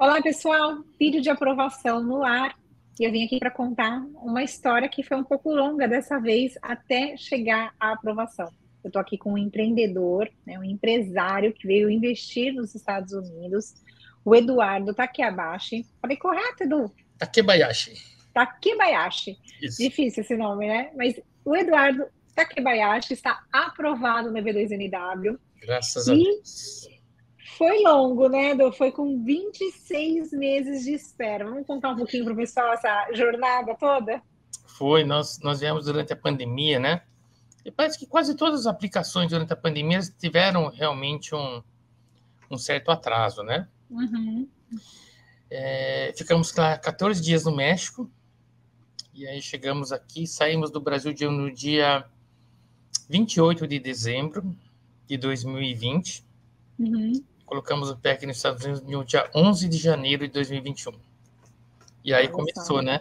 Olá, pessoal. Vídeo de aprovação no ar. E eu vim aqui para contar uma história que foi um pouco longa dessa vez até chegar à aprovação. Eu estou aqui com um empreendedor, né, um empresário que veio investir nos Estados Unidos, o Eduardo Takeabashi. Falei correto, Edu? Takebayashi. Takebayashi. Isso. Difícil esse nome, né? Mas o Eduardo Takebayashi está aprovado no EB2NW. Graças e... a Deus foi longo, né, Edu? Foi com 26 meses de espera. Vamos contar um pouquinho para o pessoal essa jornada toda? Foi, nós, nós viemos durante a pandemia, né? E parece que quase todas as aplicações durante a pandemia tiveram realmente um, um certo atraso, né? Uhum. É, ficamos lá 14 dias no México, e aí chegamos aqui, saímos do Brasil no dia 28 de dezembro de 2020. Uhum colocamos o pé aqui nos Estados Unidos no dia 11 de janeiro de 2021. E aí começou, né?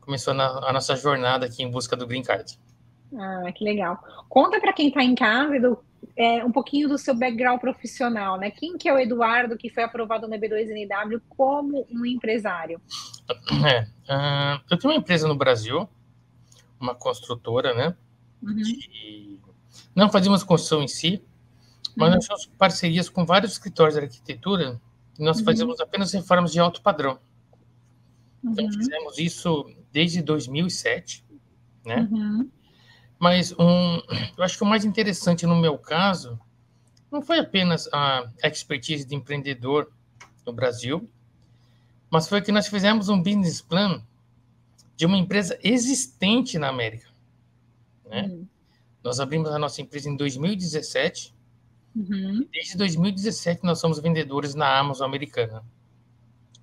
Começou na, a nossa jornada aqui em busca do Green Card. Ah, que legal. Conta para quem está em casa do, é, um pouquinho do seu background profissional, né? Quem que é o Eduardo que foi aprovado no B2NW como um empresário? É, uh, eu tenho uma empresa no Brasil, uma construtora, né? Uhum. De, não fazíamos construção em si, mas nós temos parcerias com vários escritórios de arquitetura e nós uhum. fazemos apenas reformas de alto padrão. Então, uhum. fizemos isso desde 2007, né? Uhum. Mas um, eu acho que o mais interessante no meu caso não foi apenas a expertise de empreendedor no Brasil, mas foi que nós fizemos um business plan de uma empresa existente na América. Né? Uhum. Nós abrimos a nossa empresa em 2017 Uhum. Desde 2017 nós somos vendedores na Amazon americana.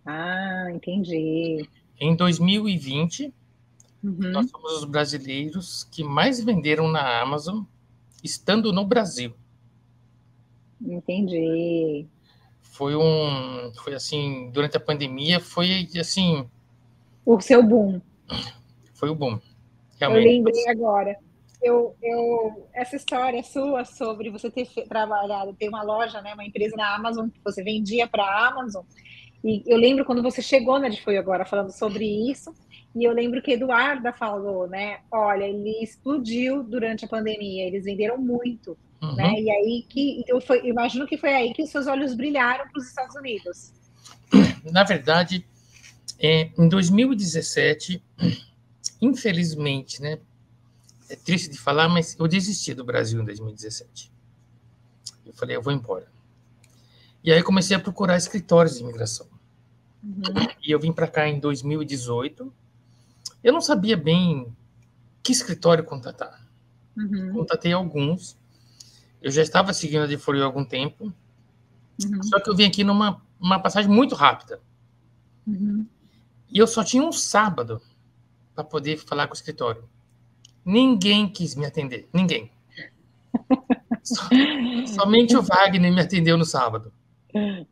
Ah, entendi. Em 2020, uhum. nós somos os brasileiros que mais venderam na Amazon estando no Brasil. Entendi. Foi um, foi assim, durante a pandemia, foi assim. O seu boom. Foi o boom. Realmente. Eu lembrei agora eu, eu, essa história sua sobre você ter trabalhado, ter uma loja, né, uma empresa na Amazon, que você vendia para a Amazon, e eu lembro quando você chegou na né, Foi agora falando sobre isso, e eu lembro que Eduarda falou, né, olha, ele explodiu durante a pandemia, eles venderam muito, uhum. né, e aí que, eu foi, imagino que foi aí que os seus olhos brilharam para os Estados Unidos. Na verdade, é, em 2017, infelizmente, né, é triste de falar, mas eu desisti do Brasil em 2017. Eu falei, eu vou embora. E aí comecei a procurar escritórios de imigração. Uhum. E eu vim para cá em 2018. Eu não sabia bem que escritório contatar. Uhum. Contatei alguns. Eu já estava seguindo a Deforio há algum tempo. Uhum. Só que eu vim aqui numa uma passagem muito rápida. Uhum. E eu só tinha um sábado para poder falar com o escritório. Ninguém quis me atender. Ninguém. somente o Wagner me atendeu no sábado. Ah,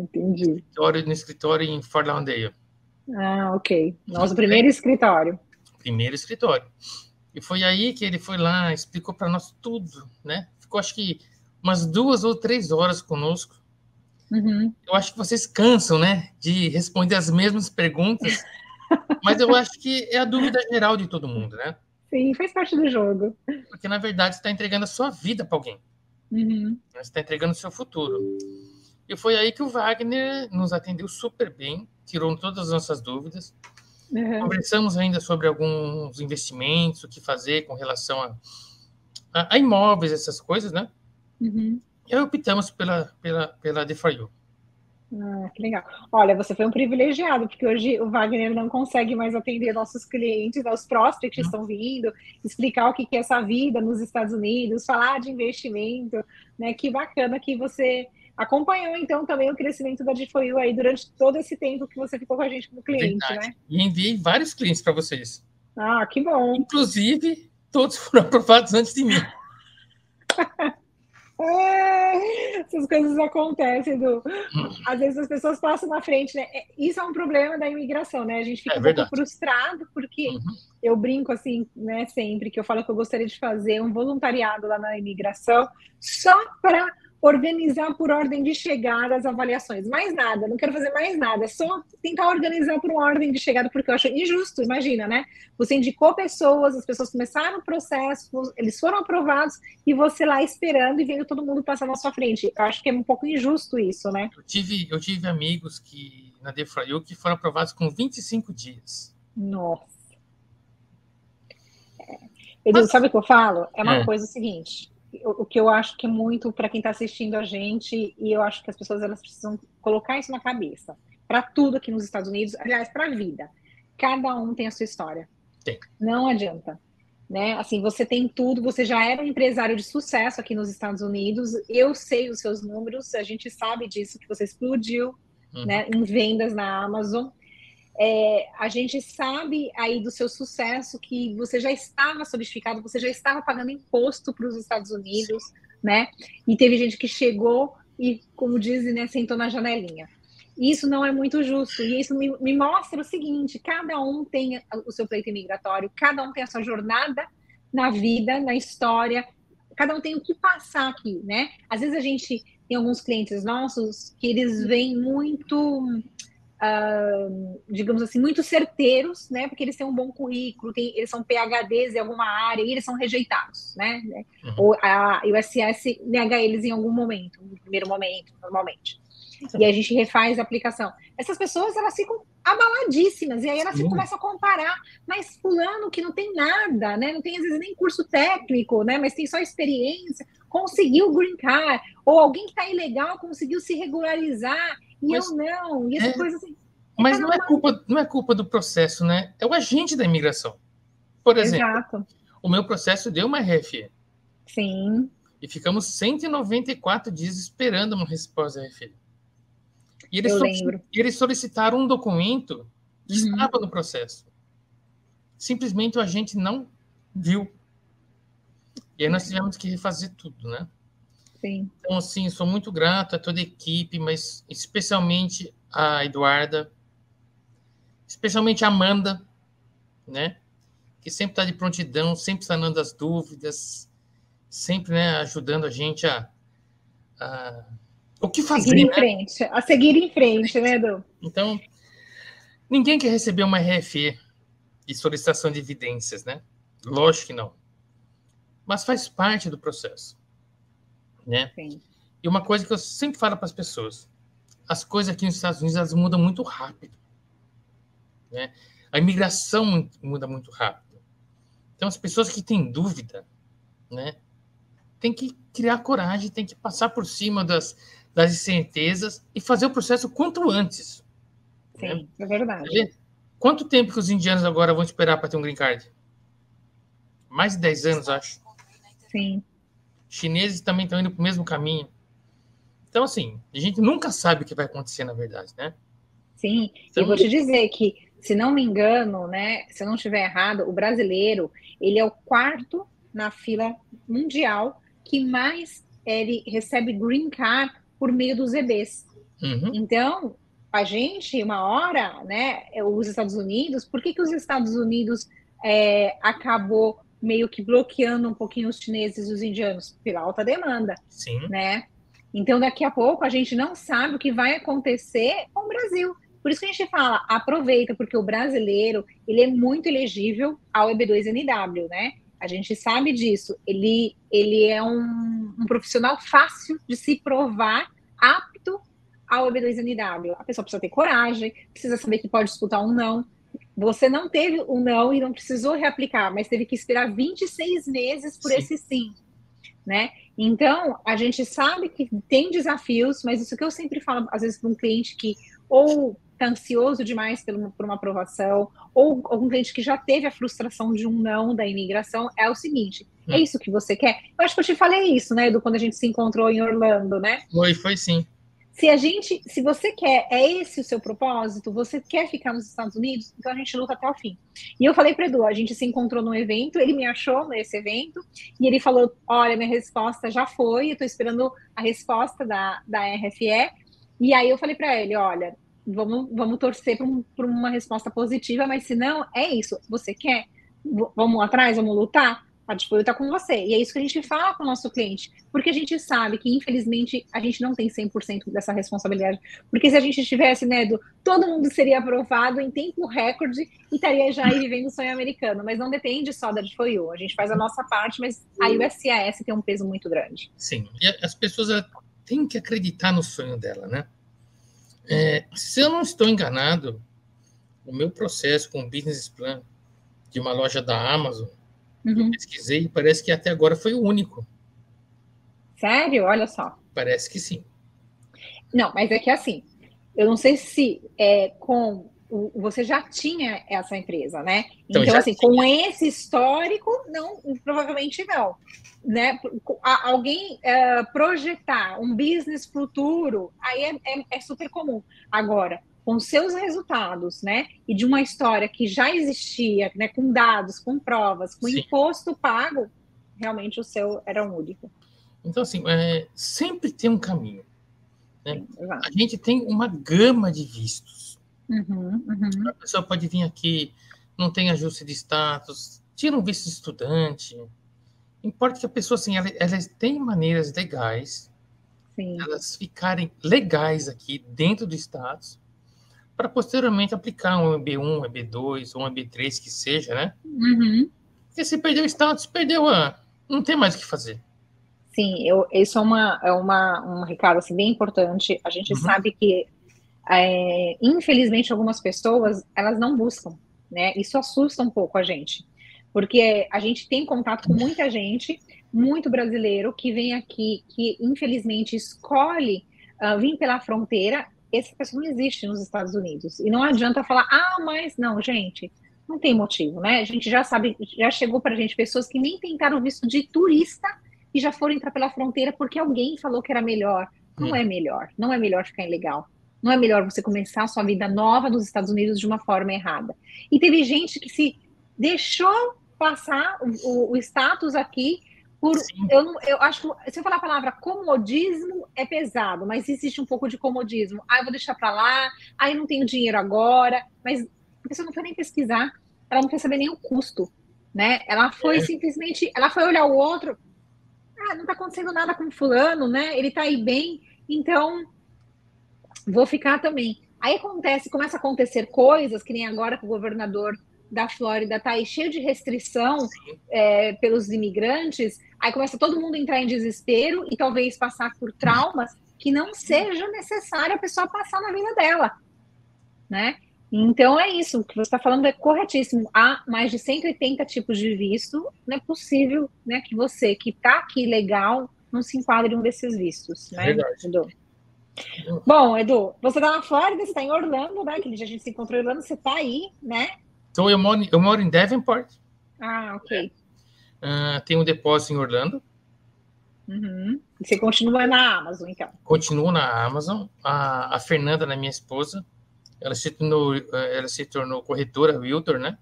entendi. No escritório, no escritório em Fort Lauderdale. Ah, ok. Nosso primeiro escritório. Primeiro escritório. E foi aí que ele foi lá, explicou para nós tudo, né? Ficou acho que umas duas ou três horas conosco. Uhum. Eu acho que vocês cansam, né, de responder as mesmas perguntas, mas eu acho que é a dúvida geral de todo mundo, né? Sim, faz parte do jogo. Porque, na verdade, você está entregando a sua vida para alguém. Uhum. Você está entregando o seu futuro. E foi aí que o Wagner nos atendeu super bem, tirou todas as nossas dúvidas. Uhum. Conversamos ainda sobre alguns investimentos, o que fazer com relação a, a, a imóveis, essas coisas, né? Uhum. E aí optamos pela, pela, pela DeFi. Ah, que legal. Olha, você foi um privilegiado, porque hoje o Wagner não consegue mais atender nossos clientes, os prospects que uhum. estão vindo, explicar o que é essa vida nos Estados Unidos, falar de investimento, né? Que bacana que você acompanhou, então, também o crescimento da Difoil aí durante todo esse tempo que você ficou com a gente como cliente, Verdade. né? E enviei vários clientes para vocês. Ah, que bom. Inclusive, todos foram aprovados antes de mim. Essas coisas acontecem, do Às vezes as pessoas passam na frente, né? É, isso é um problema da imigração, né? A gente fica é um pouco frustrado, porque uhum. eu brinco assim, né, sempre, que eu falo que eu gostaria de fazer um voluntariado lá na imigração só para organizar por ordem de chegada as avaliações. Mais nada, não quero fazer mais nada, só tentar organizar por ordem de chegada, porque eu acho injusto, imagina, né? Você indicou pessoas, as pessoas começaram o processo, eles foram aprovados, e você lá esperando e vendo todo mundo passar na sua frente. Eu acho que é um pouco injusto isso, né? Eu tive, eu tive amigos que na Defraio que foram aprovados com 25 dias. Nossa. É. Edu, sabe o que eu falo? É uma é. coisa seguinte o que eu acho que é muito para quem está assistindo a gente, e eu acho que as pessoas elas precisam colocar isso na cabeça. Para tudo aqui nos Estados Unidos, aliás, para a vida. Cada um tem a sua história. Não adianta. Né? Assim, você tem tudo, você já era um empresário de sucesso aqui nos Estados Unidos. Eu sei os seus números, a gente sabe disso, que você explodiu uhum. né, em vendas na Amazon. É, a gente sabe aí do seu sucesso que você já estava solidificado, você já estava pagando imposto para os Estados Unidos, né? E teve gente que chegou e, como dizem, né, sentou na janelinha. Isso não é muito justo. E isso me, me mostra o seguinte: cada um tem o seu pleito imigratório, cada um tem a sua jornada na vida, na história, cada um tem o que passar aqui, né? Às vezes a gente tem alguns clientes nossos que eles vêm muito uh, digamos assim, muito certeiros, né? Porque eles têm um bom currículo, tem, eles são PHDs em alguma área e eles são rejeitados, né? Uhum. Ou a USS nega eles em algum momento, no primeiro momento, normalmente. Sim. E a gente refaz a aplicação. Essas pessoas, elas ficam abaladíssimas, e aí elas começam a comparar, mas fulano que não tem nada, né? Não tem às vezes nem curso técnico, né? Mas tem só experiência, conseguiu green card, ou alguém que está ilegal conseguiu se regularizar e mas, eu não, e essa é, coisa assim. Mas não é, culpa, não é culpa do processo, né? É o agente da imigração. Por exemplo, Exato. o meu processo deu uma RFE. Sim. E ficamos 194 dias esperando uma resposta RFE. E eles, solic... eles solicitaram um documento que uhum. estava no processo. Simplesmente o agente não viu. E aí nós tivemos que refazer tudo, né? Sim. Então, assim, sou muito grato a toda a equipe, mas especialmente a Eduarda, especialmente a Amanda, né? Que sempre está de prontidão, sempre sanando as dúvidas, sempre né, ajudando a gente a, a... o que fazer. Seguir em né? frente, a seguir em frente, né, Edu? Então, ninguém quer receber uma RFE de solicitação de evidências, né? Lógico que não. Mas faz parte do processo né? Sim. E uma coisa que eu sempre falo para as pessoas, as coisas aqui nos Estados Unidos elas mudam muito rápido, né? A imigração muda muito rápido. Então as pessoas que têm dúvida, né, tem que criar coragem, tem que passar por cima das das incertezas e fazer o processo quanto antes. Sim, né? é verdade. Quanto tempo que os indianos agora vão esperar para ter um green card? Mais de 10 anos, acho. Sim chineses também estão indo para o mesmo caminho. Então, assim, a gente nunca sabe o que vai acontecer, na verdade, né? Sim, então, eu vou te dizer que, se não me engano, né, se eu não estiver errado, o brasileiro, ele é o quarto na fila mundial que mais ele recebe green card por meio dos EBs. Uhum. Então, a gente, uma hora, né, os Estados Unidos, por que, que os Estados Unidos é, acabou meio que bloqueando um pouquinho os chineses e os indianos pela alta demanda. Sim. Né? Então, daqui a pouco, a gente não sabe o que vai acontecer com o Brasil. Por isso que a gente fala, aproveita, porque o brasileiro, ele é muito elegível ao EB2NW, né? A gente sabe disso. Ele, ele é um, um profissional fácil de se provar apto ao EB2NW. A pessoa precisa ter coragem, precisa saber que pode disputar um não, você não teve o um não e não precisou reaplicar, mas teve que esperar 26 meses por sim. esse sim, né? Então, a gente sabe que tem desafios, mas isso que eu sempre falo, às vezes, para um cliente que ou está ansioso demais por uma, por uma aprovação, ou algum cliente que já teve a frustração de um não da imigração, é o seguinte: é hum. é isso que você quer? Eu acho que eu te falei isso, né, do quando a gente se encontrou em Orlando, né? Foi, foi sim se a gente, se você quer, é esse o seu propósito, você quer ficar nos Estados Unidos, então a gente luta até o fim. E eu falei para Edu, a gente se encontrou num evento, ele me achou nesse evento, e ele falou: Olha, minha resposta já foi, eu estou esperando a resposta da, da RFE. E aí eu falei para ele: Olha, vamos, vamos torcer para um, uma resposta positiva, mas se não, é isso, você quer? V vamos atrás, vamos lutar? A Disfoio está com você. E é isso que a gente fala com o nosso cliente. Porque a gente sabe que, infelizmente, a gente não tem 100% dessa responsabilidade. Porque se a gente tivesse, né, do, todo mundo seria aprovado em tempo recorde e estaria já aí vivendo o sonho americano. Mas não depende só da Disfoio. A gente faz a nossa parte, mas o SAS tem um peso muito grande. Sim. E as pessoas têm que acreditar no sonho dela, né? É, se eu não estou enganado, o meu processo com o business plan de uma loja da Amazon Uhum. Eu pesquisei e parece que até agora foi o único. Sério? Olha só. Parece que sim. Não, mas é que assim, eu não sei se é, com você já tinha essa empresa, né? Então, então assim, tinha. com esse histórico, não, provavelmente não, né? Alguém uh, projetar um business futuro, aí é, é, é super comum. Agora, com seus resultados, né, e de uma história que já existia, né, com dados, com provas, com Sim. imposto pago, realmente o seu era um único. Então, assim, é, sempre tem um caminho. Né? a gente tem uma gama de vistos. Uhum, uhum. A pessoa pode vir aqui, não tem ajuste de status, tira um visto de estudante. Importa que a pessoa, assim, ela, elas têm maneiras legais, Sim. elas ficarem legais aqui dentro do status, para posteriormente aplicar um EB1, EB2 ou um EB3 que seja, né? Uhum. Porque se perdeu o status, perdeu a. Não tem mais o que fazer. Sim, eu, isso é, uma, é uma, um recado assim, bem importante. A gente uhum. sabe que, é, infelizmente, algumas pessoas elas não buscam, né? Isso assusta um pouco a gente, porque a gente tem contato com muita gente, muito brasileiro, que vem aqui, que infelizmente escolhe uh, vir pela fronteira essa pessoa não existe nos Estados Unidos. E não adianta falar, ah, mas não, gente, não tem motivo, né? A gente já sabe, já chegou para a gente pessoas que nem tentaram visto de turista e já foram entrar pela fronteira porque alguém falou que era melhor. Não é, é melhor, não é melhor ficar ilegal. Não é melhor você começar a sua vida nova nos Estados Unidos de uma forma errada. E teve gente que se deixou passar o, o status aqui por, eu, eu acho que se eu falar a palavra comodismo é pesado, mas existe um pouco de comodismo. Ah, eu vou deixar para lá, ah, eu não tenho dinheiro agora, mas a pessoa não foi nem pesquisar, ela não quer saber nem o custo, né? Ela foi é. simplesmente, ela foi olhar o outro, ah, não tá acontecendo nada com fulano, né? Ele tá aí bem, então vou ficar também. Aí acontece, começa a acontecer coisas, que nem agora com o governador da Flórida está aí cheio de restrição é, pelos imigrantes, aí começa todo mundo a entrar em desespero e talvez passar por traumas que não seja necessário a pessoa passar na vida dela, né? Então é isso, o que você está falando é corretíssimo. Há mais de 180 tipos de visto, não é possível né, que você que está aqui legal não se enquadre em um desses vistos, né? Verdade. Edu? Bom, Edu, você está na Flórida, você está em Orlando, né? Que a gente se encontrou em Orlando, você está aí, né? Então, eu moro, eu moro em Devonport. Ah, ok. Uh, tenho um depósito em Orlando. Uhum. Você continua na Amazon, então? Continuo na Amazon. A, a Fernanda, né, minha esposa, ela se tornou, ela se tornou corretora Realtor, né?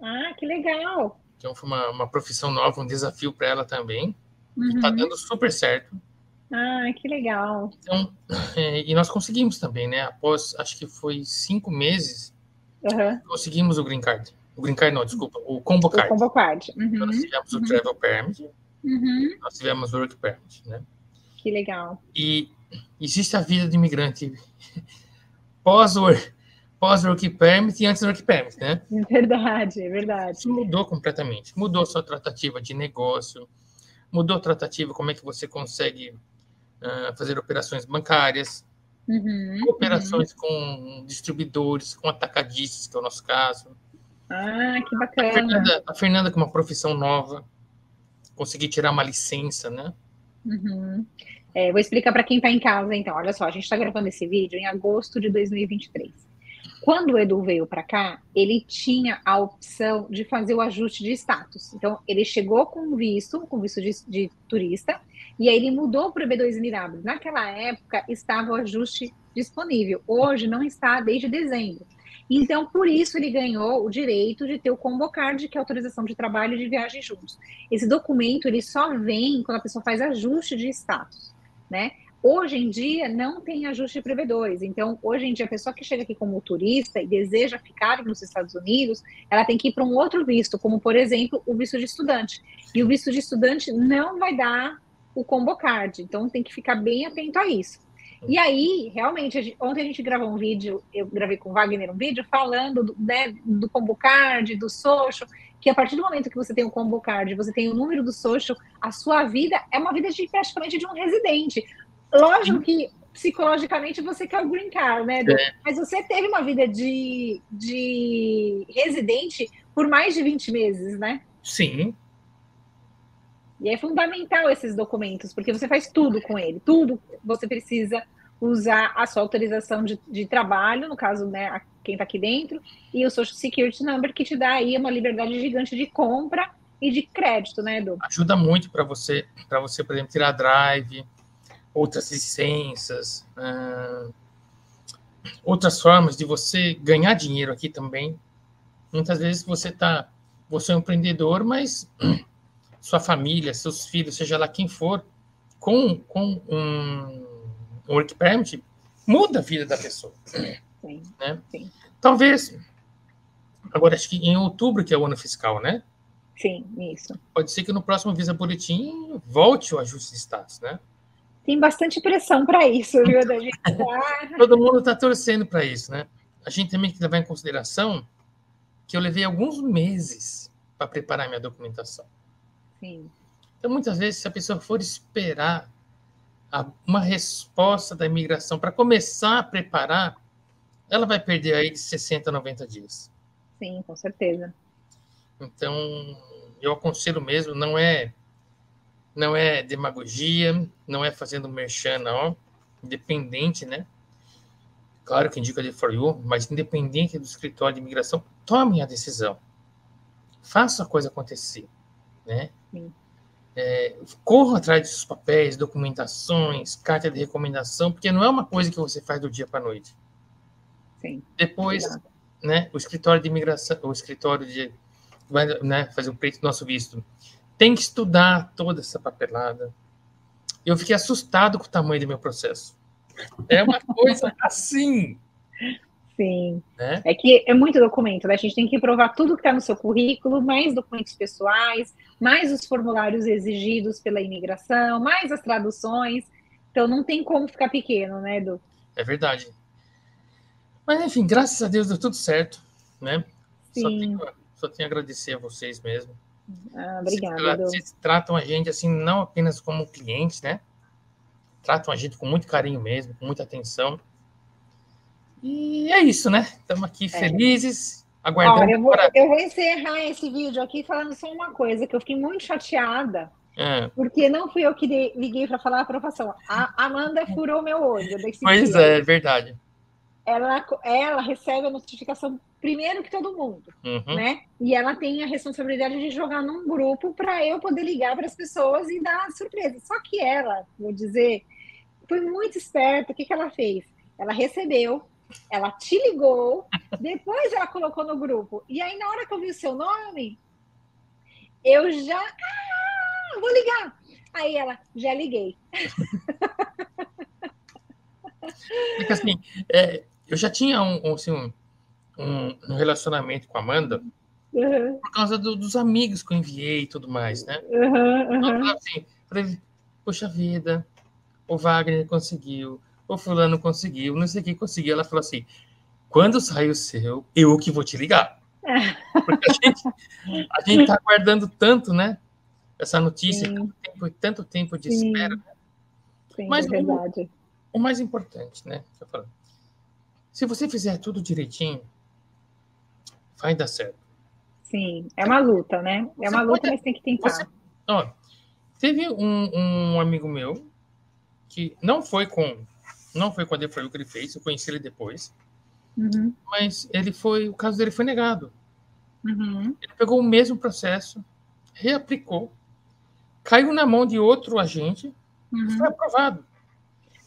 Ah, que legal. Então foi uma, uma profissão nova, um desafio para ela também. Uhum. Tá dando super certo. Ah, que legal. Então, é, e nós conseguimos também, né? Após, acho que foi cinco meses, Uhum. Conseguimos o Green Card. O Green Card não, desculpa, o Combo Card. O Combo Card. Uhum. Então, nós tivemos o Travel Permit, uhum. nós tivemos o Work Permit, né? Que legal. E existe a vida do imigrante pós-work pós -work permit e antes do work permit, né? É verdade, é verdade. Isso mudou completamente. Mudou a sua tratativa de negócio, mudou a tratativa como é que você consegue uh, fazer operações bancárias, Uhum, operações uhum. com distribuidores, com atacadistas, que é o nosso caso. Ah, que bacana. A Fernanda, a Fernanda com uma profissão nova, consegui tirar uma licença, né? Uhum. É, vou explicar para quem está em casa, então. Olha só, a gente está gravando esse vídeo em agosto de 2023. Quando o Edu veio para cá, ele tinha a opção de fazer o ajuste de status. Então, ele chegou com visto, com visto de, de turista, e aí ele mudou para o B2 Emirados. Naquela época estava o ajuste disponível. Hoje não está desde dezembro. Então, por isso ele ganhou o direito de ter o combo card, que é autorização de trabalho e de viagem juntos. Esse documento ele só vem quando a pessoa faz ajuste de status, né? Hoje em dia não tem ajuste de prevedores. Então, hoje em dia, a pessoa que chega aqui como turista e deseja ficar nos Estados Unidos, ela tem que ir para um outro visto, como por exemplo o visto de estudante. E o visto de estudante não vai dar o combo card. Então tem que ficar bem atento a isso. E aí, realmente, ontem a gente gravou um vídeo, eu gravei com o Wagner um vídeo falando do, né, do combo card, do social, que a partir do momento que você tem o combo card, você tem o número do social, a sua vida é uma vida de praticamente de um residente. Lógico que psicologicamente você quer o green card, né? É. Mas você teve uma vida de, de residente por mais de 20 meses, né? Sim. E é fundamental esses documentos, porque você faz tudo com ele, tudo você precisa usar a sua autorização de, de trabalho, no caso, né, quem está aqui dentro, e o Social Security Number, que te dá aí uma liberdade gigante de compra e de crédito, né, Edu? Ajuda muito para você, para você, por exemplo, tirar drive, outras licenças, uh, outras formas de você ganhar dinheiro aqui também. Muitas vezes você tá, você é um empreendedor, mas sua família, seus filhos, seja lá quem for, com, com um, work permit, muda a vida da pessoa. Sim, né? sim. Talvez, agora acho que em outubro, que é o ano fiscal, né? Sim, isso. Pode ser que no próximo Visa Boletim volte o ajuste de status, né? Tem bastante pressão para isso, viu? Da gente tá... Todo mundo está torcendo para isso, né? A gente também tem que levar em consideração que eu levei alguns meses para preparar minha documentação. Sim. Então, muitas vezes, se a pessoa for esperar uma resposta da imigração para começar a preparar, ela vai perder aí de 60 a 90 dias. Sim, com certeza. Então, eu aconselho mesmo, não é não é demagogia, não é fazendo merchan, não. Independente, né? Claro que indica de for you, mas independente do escritório de imigração, tome a decisão. Faça a coisa acontecer, né? É, corra atrás de seus papéis, documentações, carta de recomendação, porque não é uma coisa que você faz do dia para a noite. Sim. Depois, né, o escritório de imigração, o escritório de vai né, fazer o preço do nosso visto, tem que estudar toda essa papelada. Eu fiquei assustado com o tamanho do meu processo. É uma coisa assim. Sim. Né? É que é muito documento, né? A gente tem que provar tudo que está no seu currículo, mais documentos pessoais, mais os formulários exigidos pela imigração, mais as traduções. Então não tem como ficar pequeno, né, Edu? É verdade. Mas enfim, graças a Deus deu tudo certo, né? Sim. Só tenho, só tenho a agradecer a vocês mesmo. Ah, obrigada. Vocês tratam a gente assim, não apenas como clientes, né? Tratam a gente com muito carinho mesmo, com muita atenção. E é isso, né? Estamos aqui é. felizes, aguardando. Olha, eu, vou, para... eu vou encerrar esse vídeo aqui falando só uma coisa, que eu fiquei muito chateada. É. Porque não fui eu que liguei para falar a aprovação. A Amanda furou meu olho. Pois dia. é, é verdade ela, ela recebe a notificação primeiro que todo mundo, uhum. né? E ela tem a responsabilidade de jogar num grupo para eu poder ligar para as pessoas e dar surpresa. Só que ela, vou dizer, foi muito esperta. O que, que ela fez? Ela recebeu, ela te ligou, depois ela colocou no grupo. E aí, na hora que eu vi o seu nome, eu já. Ah, vou ligar. Aí ela, já liguei. Porque assim, é, eu já tinha um, assim, um, um relacionamento com a Amanda uhum. por causa do, dos amigos que eu enviei e tudo mais, né? Uhum, uhum. assim, falei, poxa vida, o Wagner conseguiu, o fulano conseguiu, não sei quem conseguiu. Ela falou assim, quando sair o seu, eu que vou te ligar. Porque a gente, a gente tá aguardando tanto, né? Essa notícia, tanto tempo, tanto tempo de Sim. espera. Né? Sim, Mas é o, o, mais importante, né? Se você fizer tudo direitinho, vai dar certo. Sim, é uma luta, né? É uma luta, pode, mas tem que tentar. Você, ó, teve um, um, amigo meu que não foi com não foi com a Defrail que ele fez, eu conheci ele depois. Uhum. Mas ele foi, o caso dele foi negado. Uhum. Ele pegou o mesmo processo, reaplicou, caiu na mão de outro agente uhum. e foi aprovado.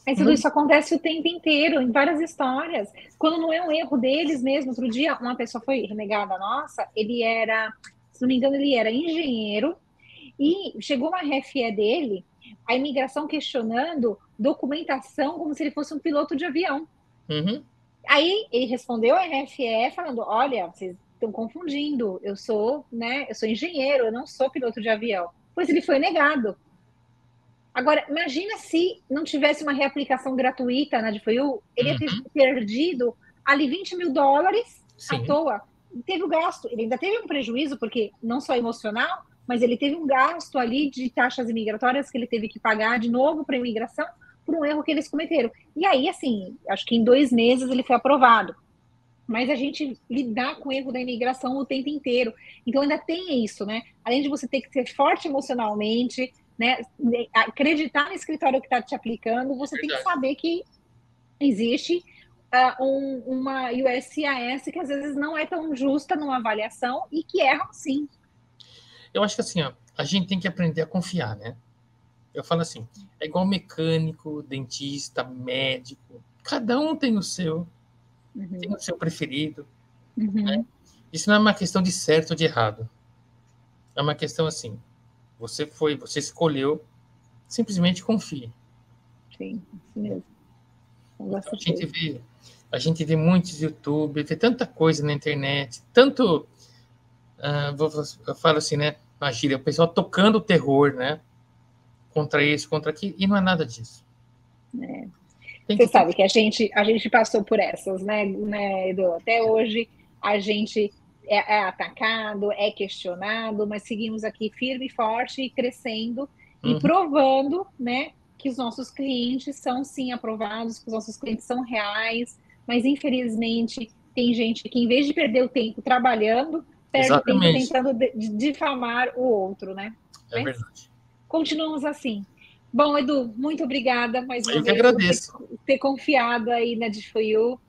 Mas tudo isso acontece o tempo inteiro, em várias histórias. Quando não é um erro deles mesmo. Outro dia, uma pessoa foi renegada nossa, ele era, se não me engano, ele era engenheiro, e chegou uma RFE dele, a imigração questionando documentação como se ele fosse um piloto de avião. Uhum. Aí ele respondeu a RFE falando: olha, vocês estão confundindo, eu sou, né, eu sou engenheiro, eu não sou piloto de avião. Pois ele foi negado. Agora, imagina se não tivesse uma reaplicação gratuita na DFOU, ele uhum. ia ter uhum. perdido ali 20 mil dólares Sim. à toa. Teve o gasto, ele ainda teve um prejuízo, porque não só emocional, mas ele teve um gasto ali de taxas imigratórias que ele teve que pagar de novo para a imigração por um erro que eles cometeram. E aí, assim, acho que em dois meses ele foi aprovado. Mas a gente lidar com o erro da imigração o tempo inteiro. Então ainda tem isso, né? Além de você ter que ser forte emocionalmente, né? Acreditar no escritório que está te aplicando, você Verdade. tem que saber que existe uh, um, uma USCIS que às vezes não é tão justa numa avaliação e que erram sim. Eu acho que assim, ó, a gente tem que aprender a confiar, né? Eu falo assim, é igual mecânico, dentista, médico, cada um tem o seu, uhum. tem o seu preferido. Uhum. Né? Isso não é uma questão de certo ou de errado. É uma questão assim, você foi, você escolheu, simplesmente confie. Sim, isso mesmo. Então, a gente vê, a gente vê muitos YouTube, vê tanta coisa na internet, tanto, uh, eu falo assim, né, na gíria, o pessoal tocando terror, né, contra isso, contra aquilo, e não é nada disso. É. Você que... sabe que a gente, a gente passou por essas, né, né, Edu? Até hoje a gente é, é atacado, é questionado, mas seguimos aqui firme e forte e crescendo uhum. e provando, né, que os nossos clientes são sim aprovados, que os nossos clientes são reais, mas infelizmente tem gente que em vez de perder o tempo trabalhando, perde o tempo tentando difamar o outro, né? É verdade. Continuamos assim. Bom, Edu, muito obrigada mais uma Eu vez que agradeço. por ter, ter confiado aí na DFOU,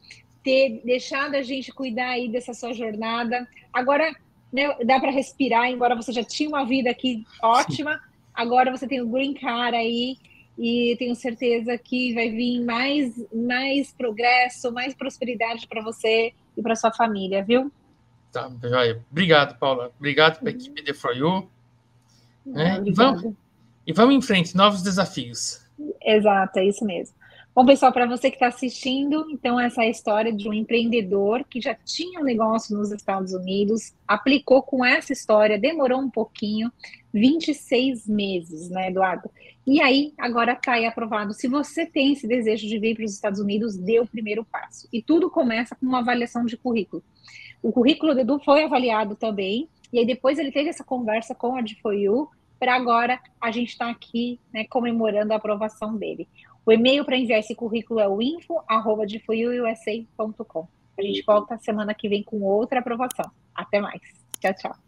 ter deixado a gente cuidar aí dessa sua jornada. Agora, né, dá para respirar, embora você já tinha uma vida aqui ótima, Sim. agora você tem o Green Card aí, e tenho certeza que vai vir mais, mais progresso, mais prosperidade para você e para sua família, viu? Tá, joia. Obrigado, Paula. Obrigado para a equipe de For You. Né? E, vamos, e vamos em frente, novos desafios. Exato, é isso mesmo. Bom, pessoal, para você que está assistindo, então, essa é a história de um empreendedor que já tinha um negócio nos Estados Unidos, aplicou com essa história, demorou um pouquinho, 26 meses, né, Eduardo? E aí, agora está aí aprovado. Se você tem esse desejo de vir para os Estados Unidos, dê o primeiro passo. E tudo começa com uma avaliação de currículo. O currículo do Edu foi avaliado também, e aí depois ele teve essa conversa com a DFOU, para agora a gente estar tá aqui né, comemorando a aprovação dele. O e-mail para enviar esse currículo é o info.com. A gente volta semana que vem com outra aprovação. Até mais. Tchau, tchau.